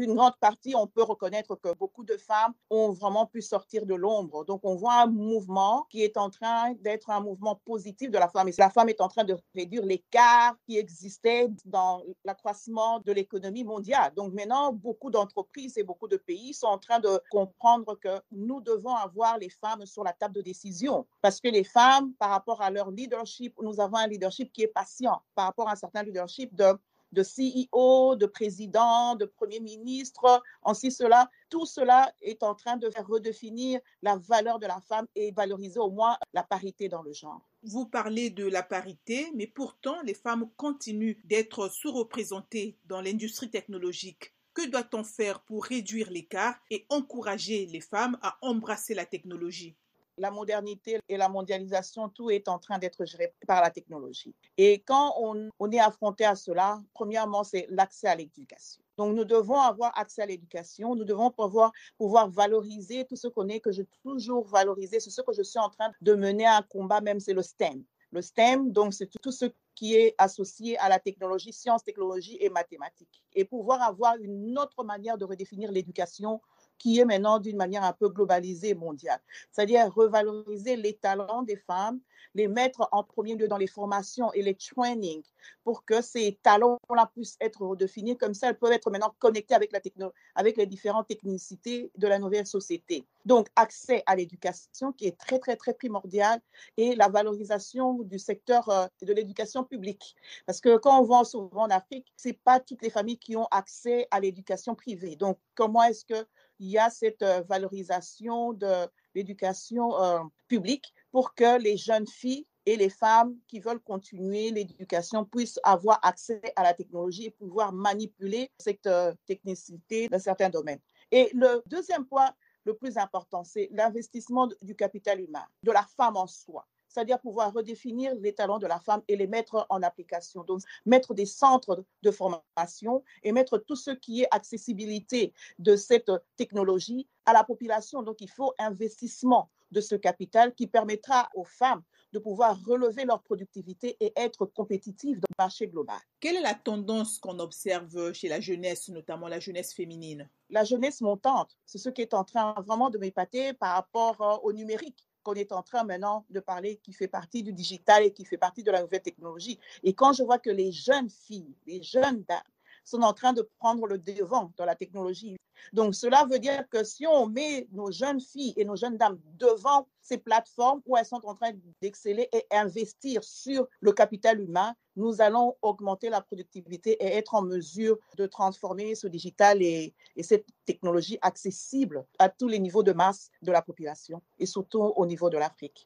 d'une grande partie, on peut reconnaître que beaucoup de femmes ont vraiment pu sortir de l'ombre. Donc, on voit un mouvement qui est en train d'être un mouvement positif de la femme. Et la femme est en train de réduire l'écart qui existait dans l'accroissement de l'économie mondiale. Donc, maintenant, beaucoup d'entreprises et beaucoup de pays sont en train de comprendre que nous devons avoir les femmes sur la table de décision. Parce que les femmes, par rapport à leur leadership, nous avons un leadership qui est patient par rapport à un certain leadership de de CEO, de président, de premier ministre, ainsi cela. Tout cela est en train de faire redéfinir la valeur de la femme et valoriser au moins la parité dans le genre. Vous parlez de la parité, mais pourtant les femmes continuent d'être sous-représentées dans l'industrie technologique. Que doit-on faire pour réduire l'écart et encourager les femmes à embrasser la technologie? La modernité et la mondialisation, tout est en train d'être géré par la technologie. Et quand on, est affronté à cela, premièrement, c'est l'accès à l'éducation. Donc, nous devons avoir accès à l'éducation, nous devons pouvoir, pouvoir valoriser tout ce qu'on est, que je toujours valoriser, c'est ce que je suis en train de mener un combat, même c'est le STEM. Le STEM, donc, c'est tout ce qui est associé à la technologie, sciences, technologie et mathématiques. Et pouvoir avoir une autre manière de redéfinir l'éducation qui est maintenant d'une manière un peu globalisée mondiale. C'est-à-dire revaloriser les talents des femmes, les mettre en premier lieu dans les formations et les trainings pour que ces talents-là puissent être redéfinis. Comme ça, elles peuvent être maintenant connectées avec, la techno avec les différentes technicités de la nouvelle société. Donc, accès à l'éducation qui est très, très, très primordial et la valorisation du secteur euh, de l'éducation Parce que quand on va souvent en Afrique, ce n'est pas toutes les familles qui ont accès à l'éducation privée. Donc, comment est-ce que il y a cette euh, valorisation de l'éducation euh, publique pour que les jeunes filles et les femmes qui veulent continuer l'éducation puissent avoir accès à la technologie et pouvoir manipuler cette euh, technicité dans certains domaines? Et le deuxième point, le plus important, c'est l'investissement du capital humain, de la femme en soi c'est-à-dire pouvoir redéfinir les talents de la femme et les mettre en application. Donc, mettre des centres de formation et mettre tout ce qui est accessibilité de cette technologie à la population. Donc, il faut investissement de ce capital qui permettra aux femmes de pouvoir relever leur productivité et être compétitives dans le marché global. Quelle est la tendance qu'on observe chez la jeunesse, notamment la jeunesse féminine? La jeunesse montante, c'est ce qui est en train vraiment de m'épater par rapport euh, au numérique qu'on est en train maintenant de parler, qui fait partie du digital et qui fait partie de la nouvelle technologie. Et quand je vois que les jeunes filles, les jeunes dames sont en train de prendre le devant dans la technologie, donc, cela veut dire que si on met nos jeunes filles et nos jeunes dames devant ces plateformes où elles sont en train d'exceller et investir sur le capital humain, nous allons augmenter la productivité et être en mesure de transformer ce digital et, et cette technologie accessible à tous les niveaux de masse de la population et surtout au niveau de l'Afrique.